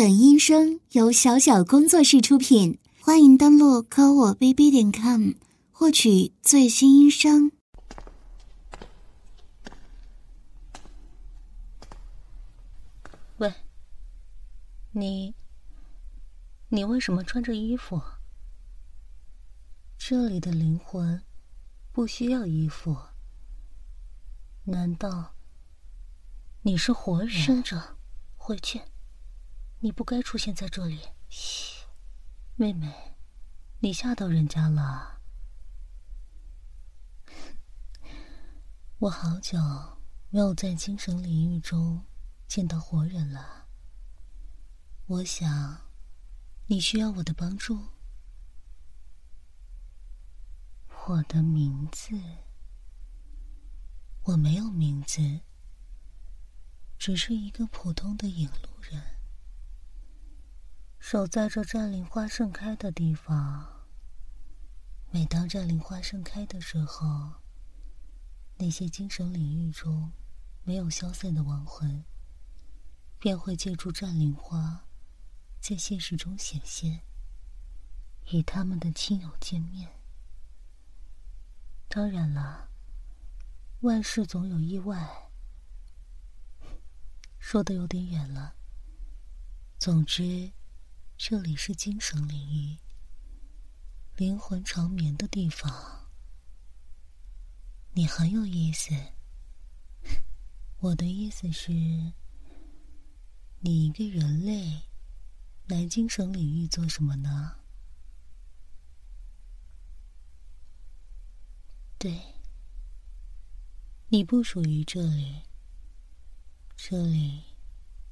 本音声由小小工作室出品，欢迎登录科我 bb 点 com 获取最新音声。喂，你，你为什么穿着衣服？这里的灵魂不需要衣服。难道你是活人？生者，回去。你不该出现在这里。嘘，妹妹，你吓到人家了。我好久没有在精神领域中见到活人了。我想，你需要我的帮助。我的名字，我没有名字，只是一个普通的引路人。守在这占领花盛开的地方。每当占领花盛开的时候，那些精神领域中没有消散的亡魂，便会借助占领花，在现实中显现，与他们的亲友见面。当然了，万事总有意外。说的有点远了。总之。这里是精神领域，灵魂长眠的地方。你很有意思。我的意思是，你一个人类来精神领域做什么呢？对，你不属于这里，这里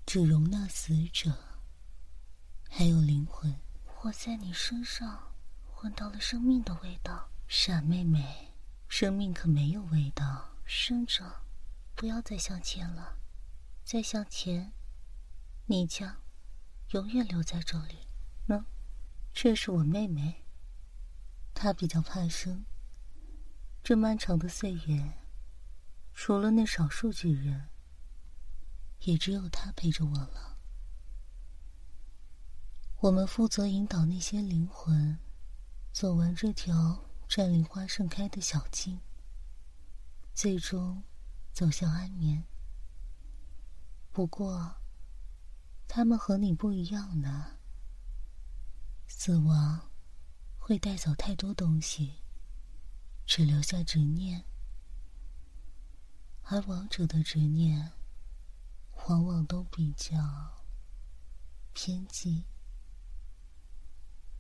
只容纳死者。还有灵魂，我在你身上闻到了生命的味道。傻妹妹，生命可没有味道。生者，不要再向前了，再向前，你将永远留在这里。喏，这是我妹妹，她比较怕生。这漫长的岁月，除了那少数几人，也只有她陪着我了。我们负责引导那些灵魂走完这条占领花盛开的小径，最终走向安眠。不过，他们和你不一样呢。死亡会带走太多东西，只留下执念，而亡者的执念往往都比较偏激。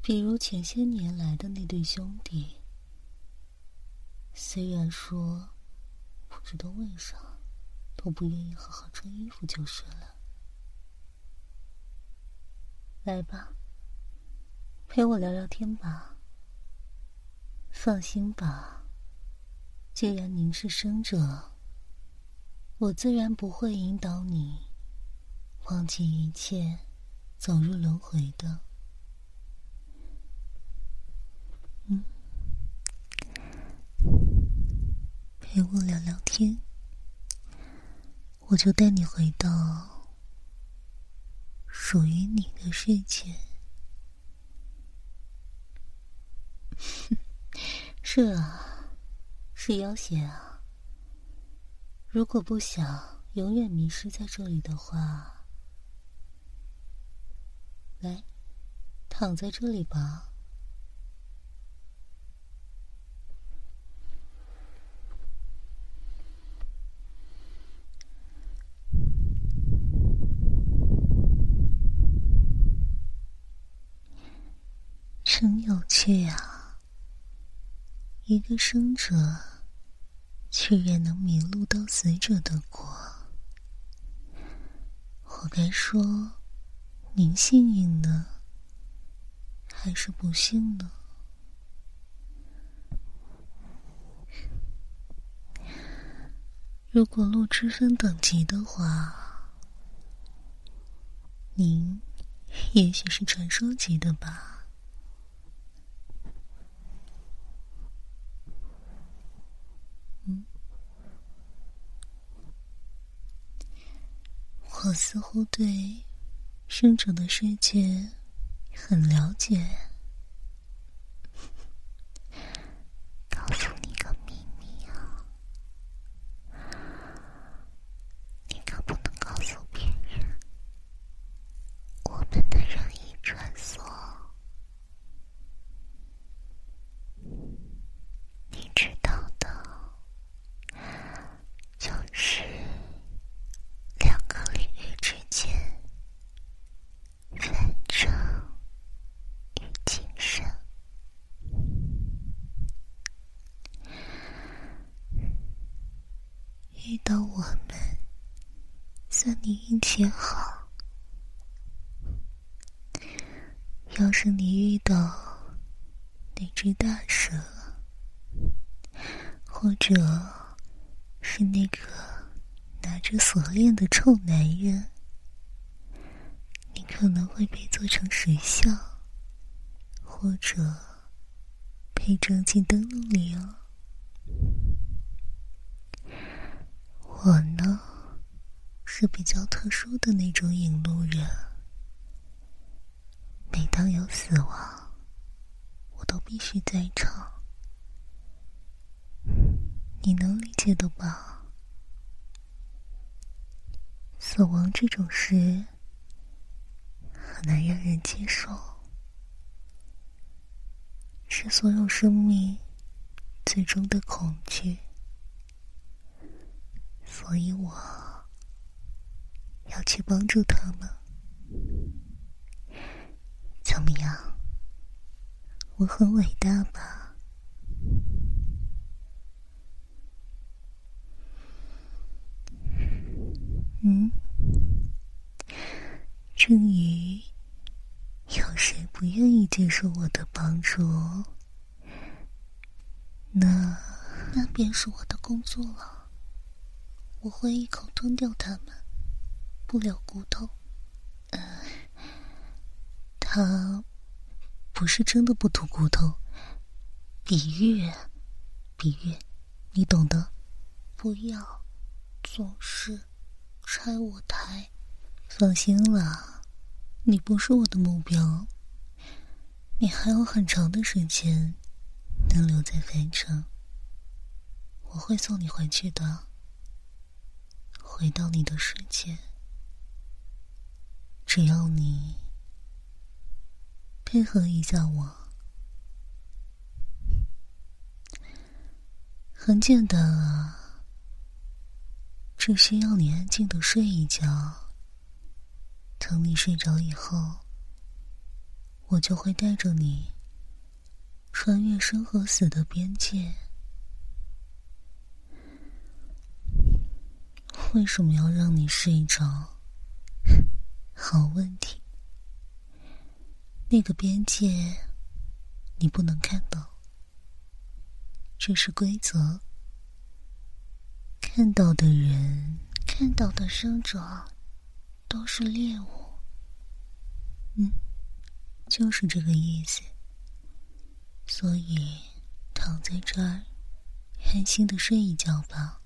比如前些年来的那对兄弟，虽然说不知道为啥都不愿意好好穿衣服就是了。来吧，陪我聊聊天吧。放心吧，既然您是生者，我自然不会引导你忘记一切，走入轮回的。陪我聊聊天，我就带你回到属于你的世界。是啊，是要挟啊。如果不想永远迷失在这里的话，来，躺在这里吧。真有趣啊！一个生者，居然能迷路到死者的国。我该说，您幸运呢，还是不幸呢？如果路之分等级的话，您也许是传说级的吧。我似乎对生者的世界很了解。告诉你个秘密啊，你可不能告诉别人。我们的任意穿梭，你知道的，就是两个领域之间反正与今生。遇到我们，算也好。要是你遇到那只大蛇，或者是那个拿着锁链的臭男人，你可能会被做成石像，或者被装进灯笼里哦。我呢，是比较特殊的那种引路人。每当有死亡，我都必须在场。你能理解的吧？死亡这种事很难让人接受，是所有生命最终的恐惧。所以我要去帮助他们。怎么样？我很伟大吧？嗯，至于有谁不愿意接受我的帮助，那那便是我的工作了。我会一口吞掉他们，不留骨头。呃，他不是真的不吐骨头，比喻，比喻，你懂的。不要总是拆我台。放心啦，你不是我的目标。你还有很长的时间能留在凡城，我会送你回去的。回到你的世界，只要你配合一下我，很简单啊，只需要你安静的睡一觉。等你睡着以后，我就会带着你穿越生和死的边界。为什么要让你睡着？好问题。那个边界你不能看到，这是规则。看到的人，看到的生者，都是猎物。嗯，就是这个意思。所以躺在这儿，安心的睡一觉吧。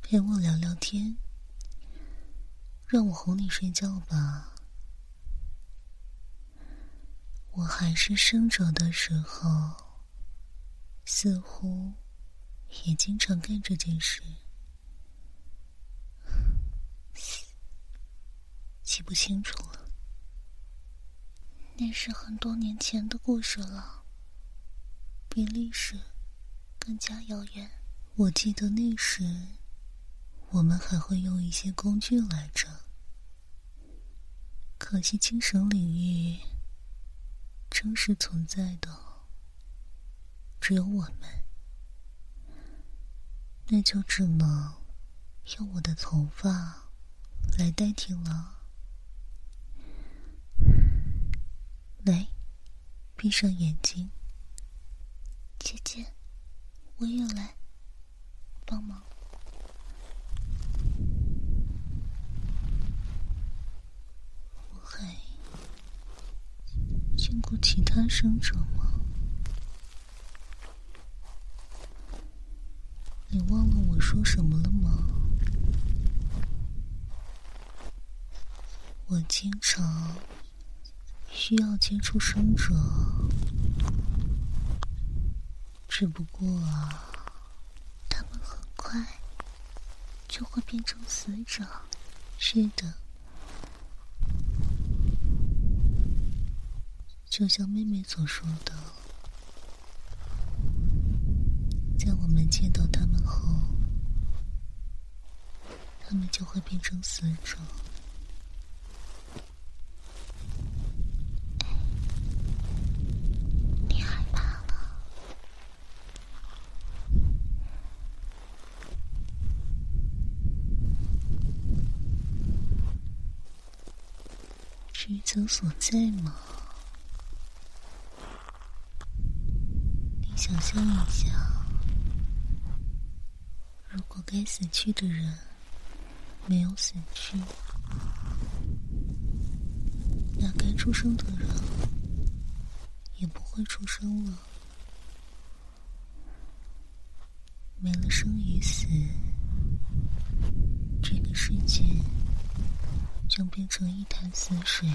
陪我聊聊天，让我哄你睡觉吧。我还是生者的时候，似乎也经常干这件事，记不清楚了。那是很多年前的故事了，比历史更加遥远。我记得那时。我们还会用一些工具来着，可惜精神领域真实存在的只有我们，那就只能用我的头发来代替了。来，闭上眼睛，姐姐，我也来帮忙。见过其他生者吗？你忘了我说什么了吗？我经常需要接触生者，只不过啊，他们很快就会变成死者。是的，就像妹妹所说的，在我们见到他们后，他们就会变成死者。你害怕了？职责所在吗？你想一下，如果该死去的人没有死去，那该出生的人也不会出生了。没了生与死，这个世界将变成一潭死水，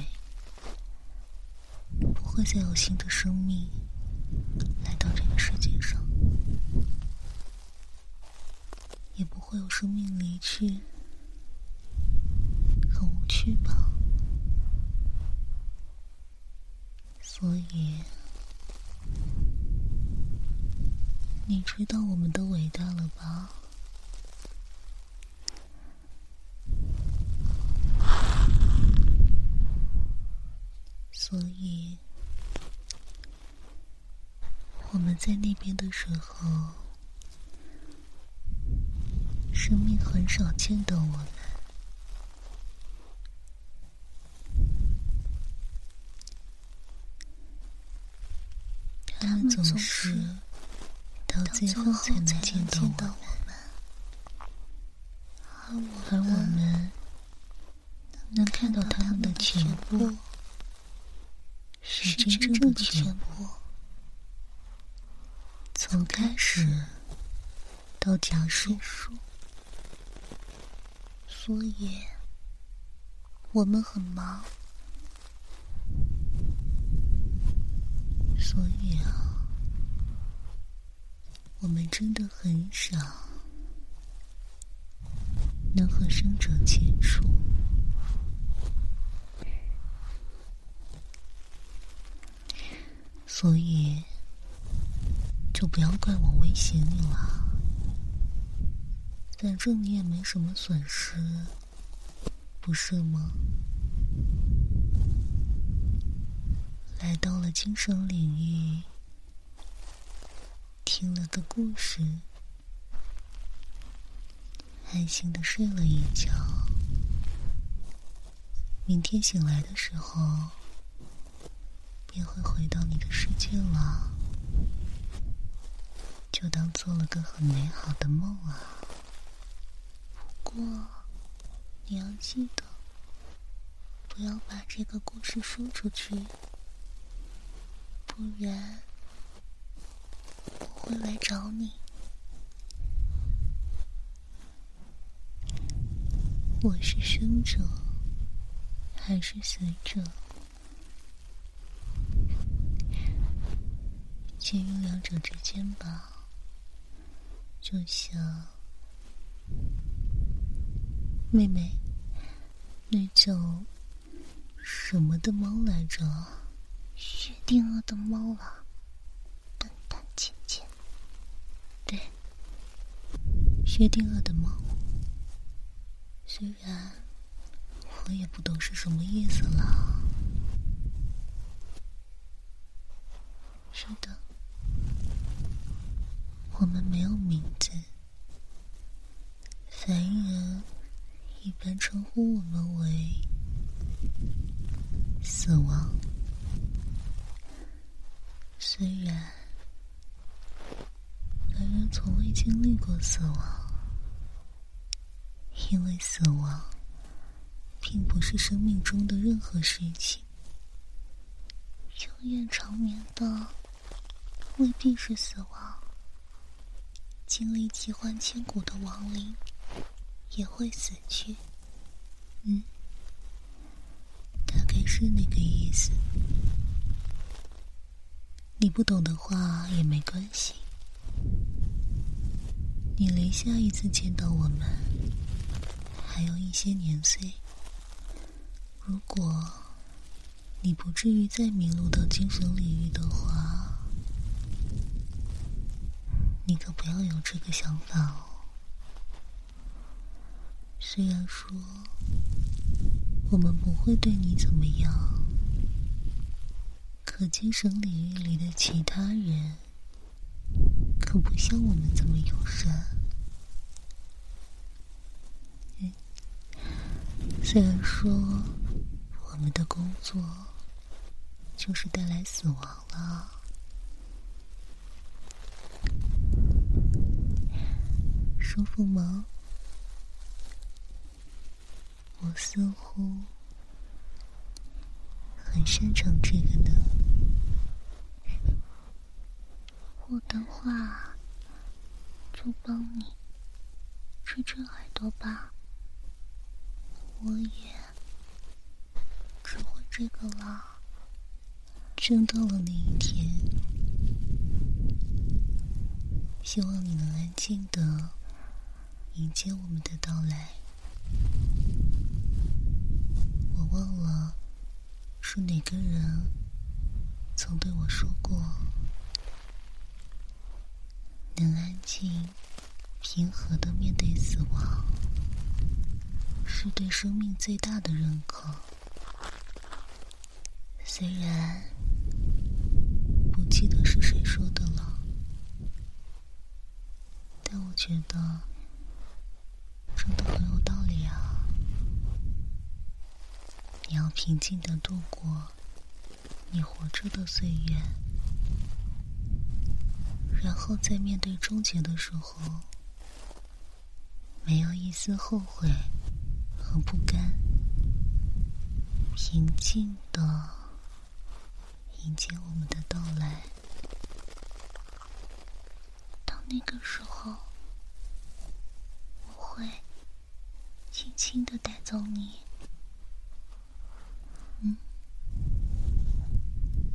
不会再有新的生命到这个世界上，也不会有生命离去，很无趣吧？所以，你知道我们的伟大了吧？所以，我们在那边的时候，生命很少见到我了。他们总是到最后才能见到我们，而我们能看到他们的全部。是真正的全部，从开始到结束。所以，我们很忙。所以啊，我们真的很少能和生者接触。所以，就不要怪我威胁你了。反正你也没什么损失，不是吗？来到了精神领域，听了个故事，安心的睡了一觉。明天醒来的时候。便会回到你的世界了，就当做了个很美好的梦啊。不过，你要记得，不要把这个故事说出去，不然我会来找你。我是生者，还是死者？介于两者之间吧，就像妹妹，那叫什么的猫来着？薛定谔的猫啊，笨蛋姐姐。对，薛定谔的猫。虽然我也不懂是什么意思了。是的。我们没有名字，凡人一般称呼我们为死亡。虽然凡人从未经历过死亡，因为死亡并不是生命中的任何事情，永远长眠的未必是死亡。经历奇幻千古的亡灵也会死去，嗯，大概是那个意思。你不懂的话也没关系。你离下一次见到我们还有一些年岁。如果你不至于再迷路到精神领域的话，你可不要有这个想法哦。虽然说我们不会对你怎么样，可精神领域里的其他人可不像我们这么友善。虽然说我们的工作就是带来死亡了，舒服吗？我似乎很擅长这个呢。我的话，就帮你吹吹耳朵吧。我也只会这个了。真到了那一天，希望你能安静的迎接我们的到来。我忘了是哪个人曾对我说过：“能安静、平和的面对死亡，是对生命最大的认可。”虽然不记得是谁说的了，但我觉得真的很有道理啊。你要平静的度过你活着的岁月，然后在面对终结的时候，没有一丝后悔和不甘，平静的迎接我们的到来。到那个时候，我会轻轻的带走你。嗯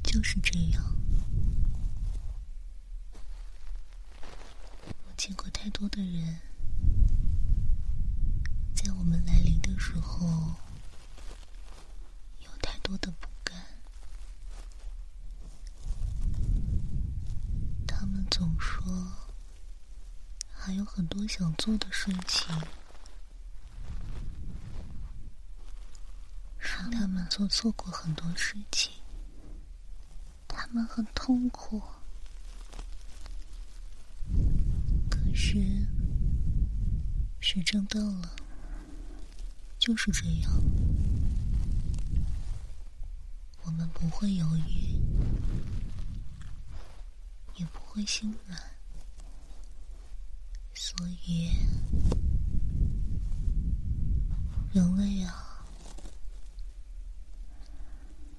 就是这样。我见过太多的人，在我们来临的时候，有太多的不甘。他们总说还有很多想做的事情，让他们做错过很多事情。他们很痛苦，可是时间到了，就是这样。我们不会犹豫，也不会心软，所以，人类啊，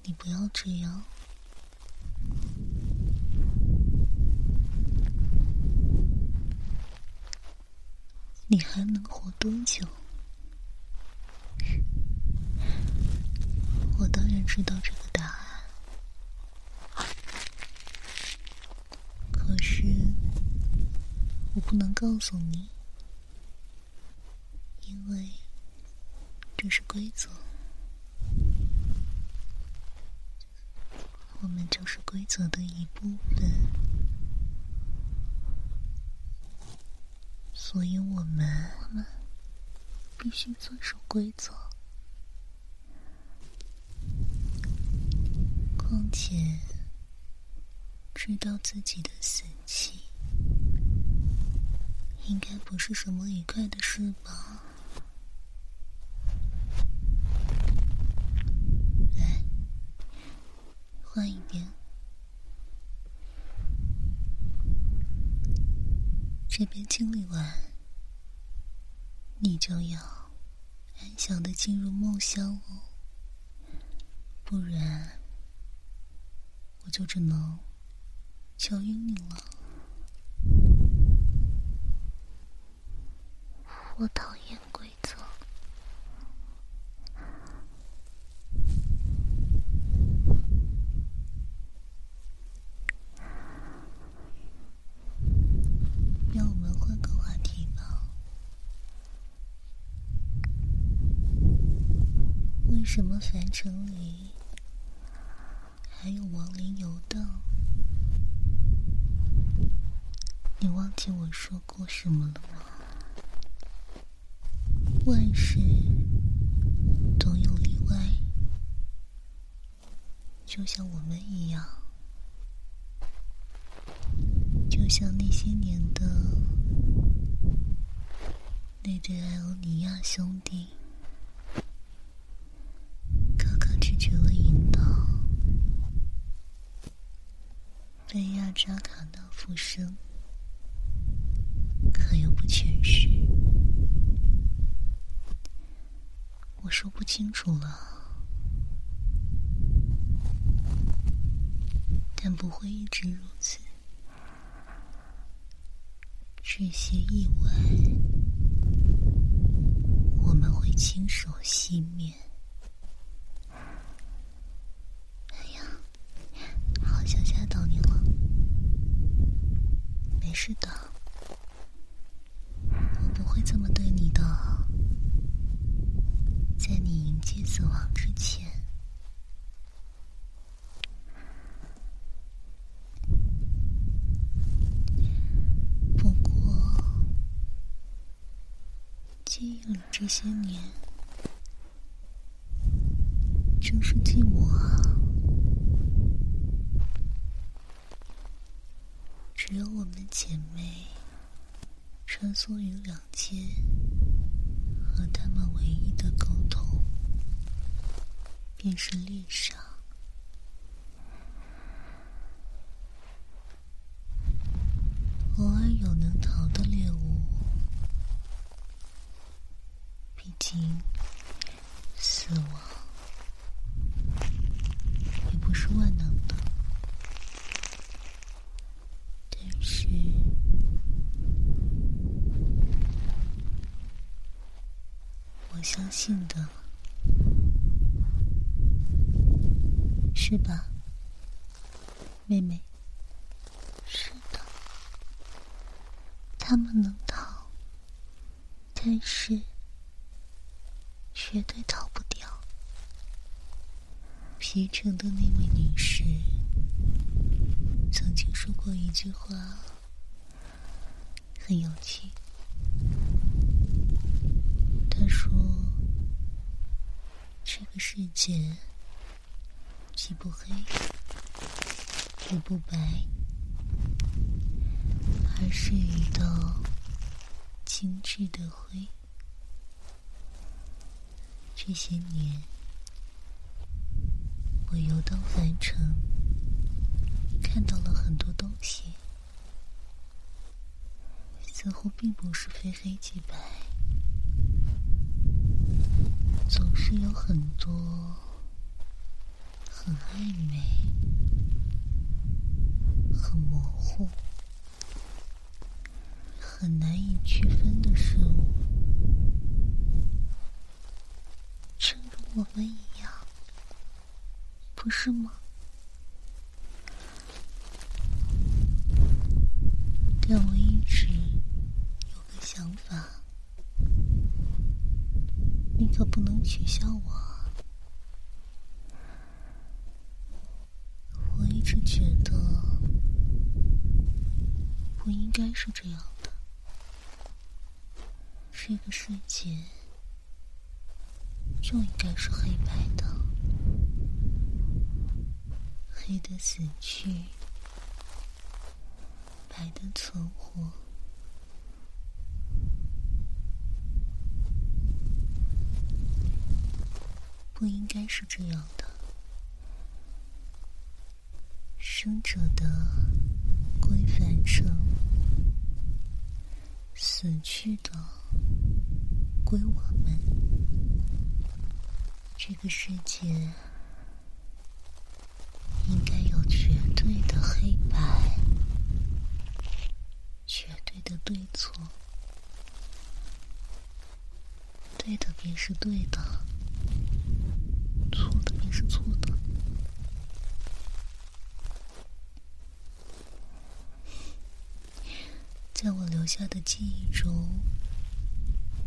你不要这样。你还能活多久？我当然知道这个答案，可是我不能告诉你，因为这是规则。我们就是规则的一部分，所以我们必须遵守规则。况且，知道自己的死期，应该不是什么愉快的事吧？来换一遍，这边清理完，你就要安详的进入梦乡哦，不然我就只能敲晕你了。我讨厌规则，什么凡尘里还有亡灵游荡？你忘记我说过什么了吗？万事都有例外，就像我们一样，就像那些年的那对艾欧尼亚兄弟，哥哥拒绝了引导，被亚扎卡纳附身，可又不全是。我说不清楚了，但不会一直如此。这些意外，我们会亲手熄灭。哎呀，好像吓到你了，没事的，我不会这么对你的。在你迎接死亡之前，不过记忆里这些年真是寂寞啊，只有我们姐妹穿梭于两界。和他们唯一的沟通，便是猎杀。偶尔有能逃的猎物，毕竟死亡也不是万能的。但是。相信的，是吧，妹妹？是的，他们能逃，但是绝对逃不掉。皮城的那位女士曾经说过一句话，很有趣。他说：“这个世界既不黑也不白，而是一道精致的灰。这些年，我游荡凡尘，看到了很多东西，似乎并不是非黑即白。”总是有很多很暧昧、很模糊、很难以区分的事物，正如我们一样，不是吗？但我一直有个想法。你可不能取笑我。我一直觉得不应该是这样的。这个世界就应该是黑白的，黑的死去，白的存活。不应该是这样的。生者的归凡尘，死去的归我们。这个世界应该有绝对的黑白，绝对的对错。对的便是对的。错的便是错的，在我留下的记忆中，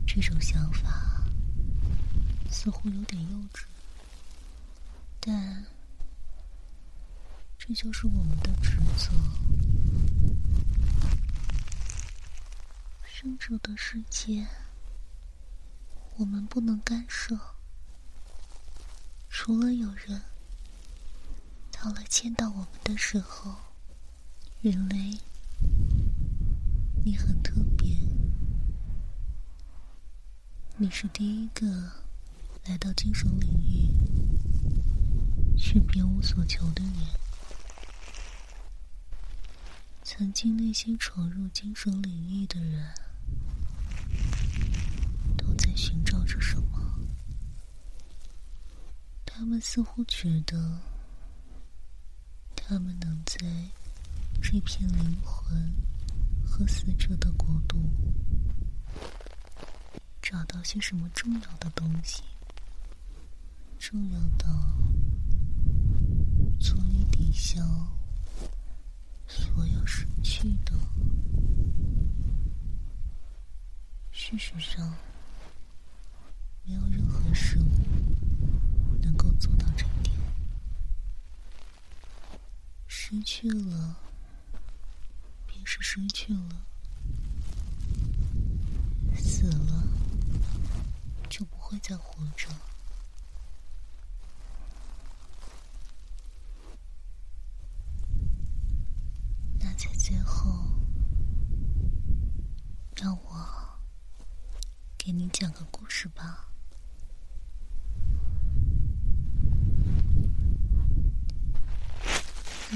这种想法似乎有点幼稚。但这就是我们的职责。生者的世界，我们不能干涉。除了有人到了见到我们的时候，人类，你很特别，你是第一个来到精神领域却别无所求的人。曾经那些闯入精神领域的人。都在寻找着什么？他们似乎觉得，他们能在这片灵魂和死者的国度找到些什么重要的东西，重要到足以抵消所有失去的。事实上。没有任何事物能够做到这一点。失去了，便是失去了；死了，就不会再活着。那在最后，让我给你讲个故事吧。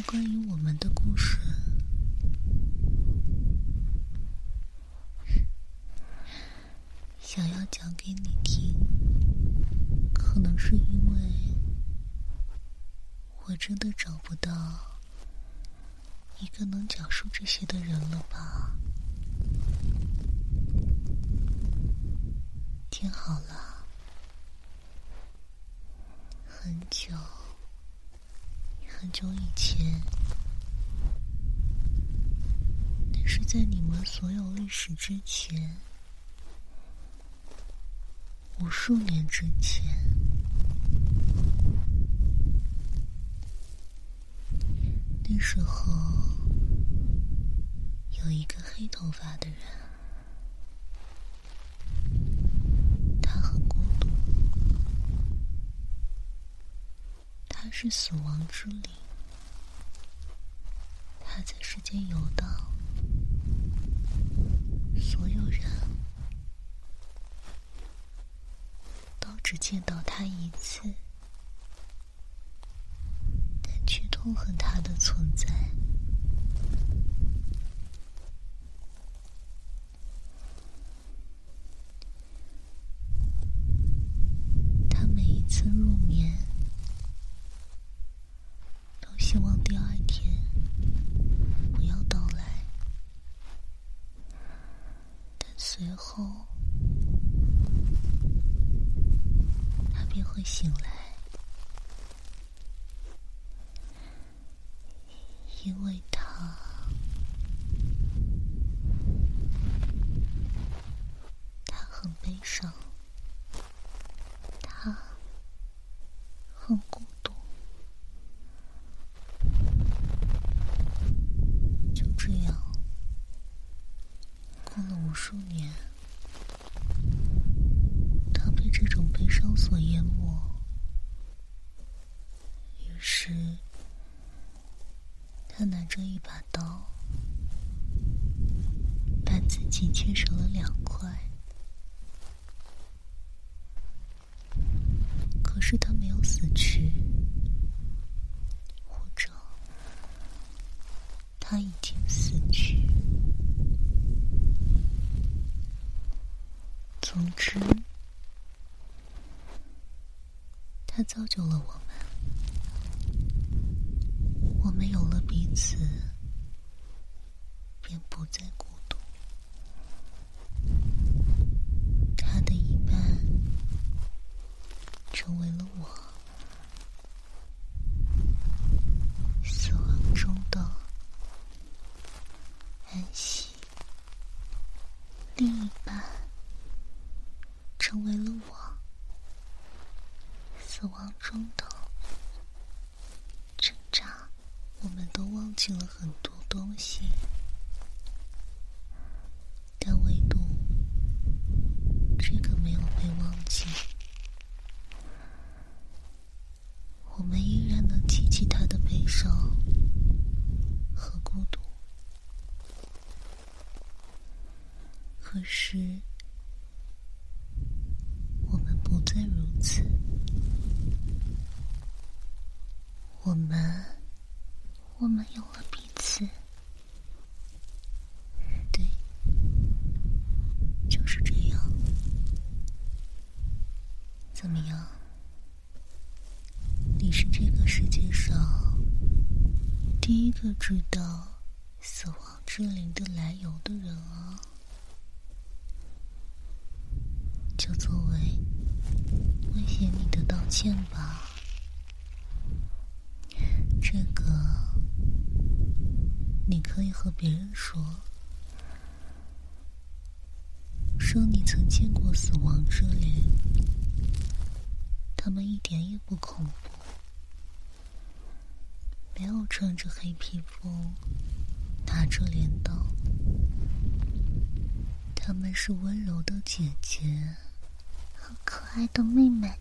关于我们的故事，想要讲给你听，可能是因为我真的找不到一个能讲述这些的人了吧？听好了，很久。很久以前，那是在你们所有历史之前，无数年之前。那时候，有一个黑头发的人。他很孤独，他是死亡之灵，他在世间游荡，所有人都只见到他一次，但却痛恨他的存在。他每一次入眠。希望第二天不要到来，但随后他便会醒来，因为他他很悲伤，他很孤。数年，他被这种悲伤所淹没，于是他拿着一把刀，把自己切成了两块。可是他没有死去，或者他已经死去。总之，他造就了我们，我们有了彼此，便不再孤独。他的一半成为了我，死亡中的安息。另一半。成为了我死亡中的记了很多东西，但唯独这个没有被忘记。我们依然能记起他的悲伤和孤独，可是我们不再如此。我们，我们有了彼此。对，就是这样。怎么样？你是这个世界上第一个知道死亡之灵的来由的人啊！就作为威胁你的道歉吧。这个，你可以和别人说，说你曾见过死亡之灵，他们一点也不恐怖，没有穿着黑皮肤，拿着镰刀，他们是温柔的姐姐和可爱的妹妹。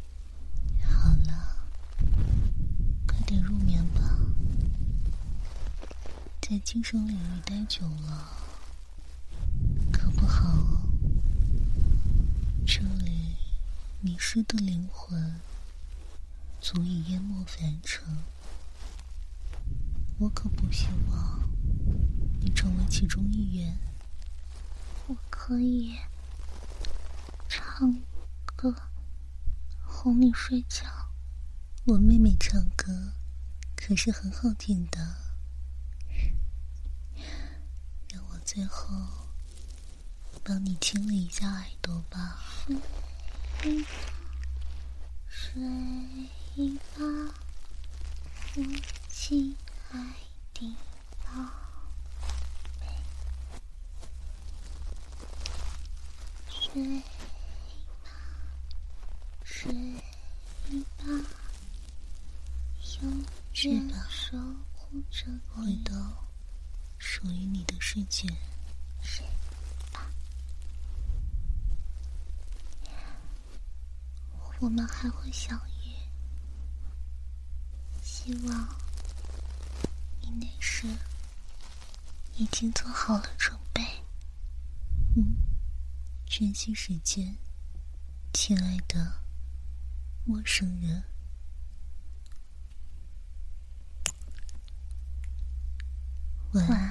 好了。快点入眠吧，在精神领域待久了可不好哦。这里迷失的灵魂足以淹没凡尘，我可不希望你成为其中一员。我可以唱歌哄你睡觉，我妹妹唱歌。可是很好听的，让我最后帮你清理一下耳朵吧。睡吧，我亲爱的宝贝，睡吧，睡吧，有。去吧，回到属于你的世界。睡吧，我们还会相遇。希望已经做好了准备。嗯，珍惜时间，亲爱的陌生人。晚安。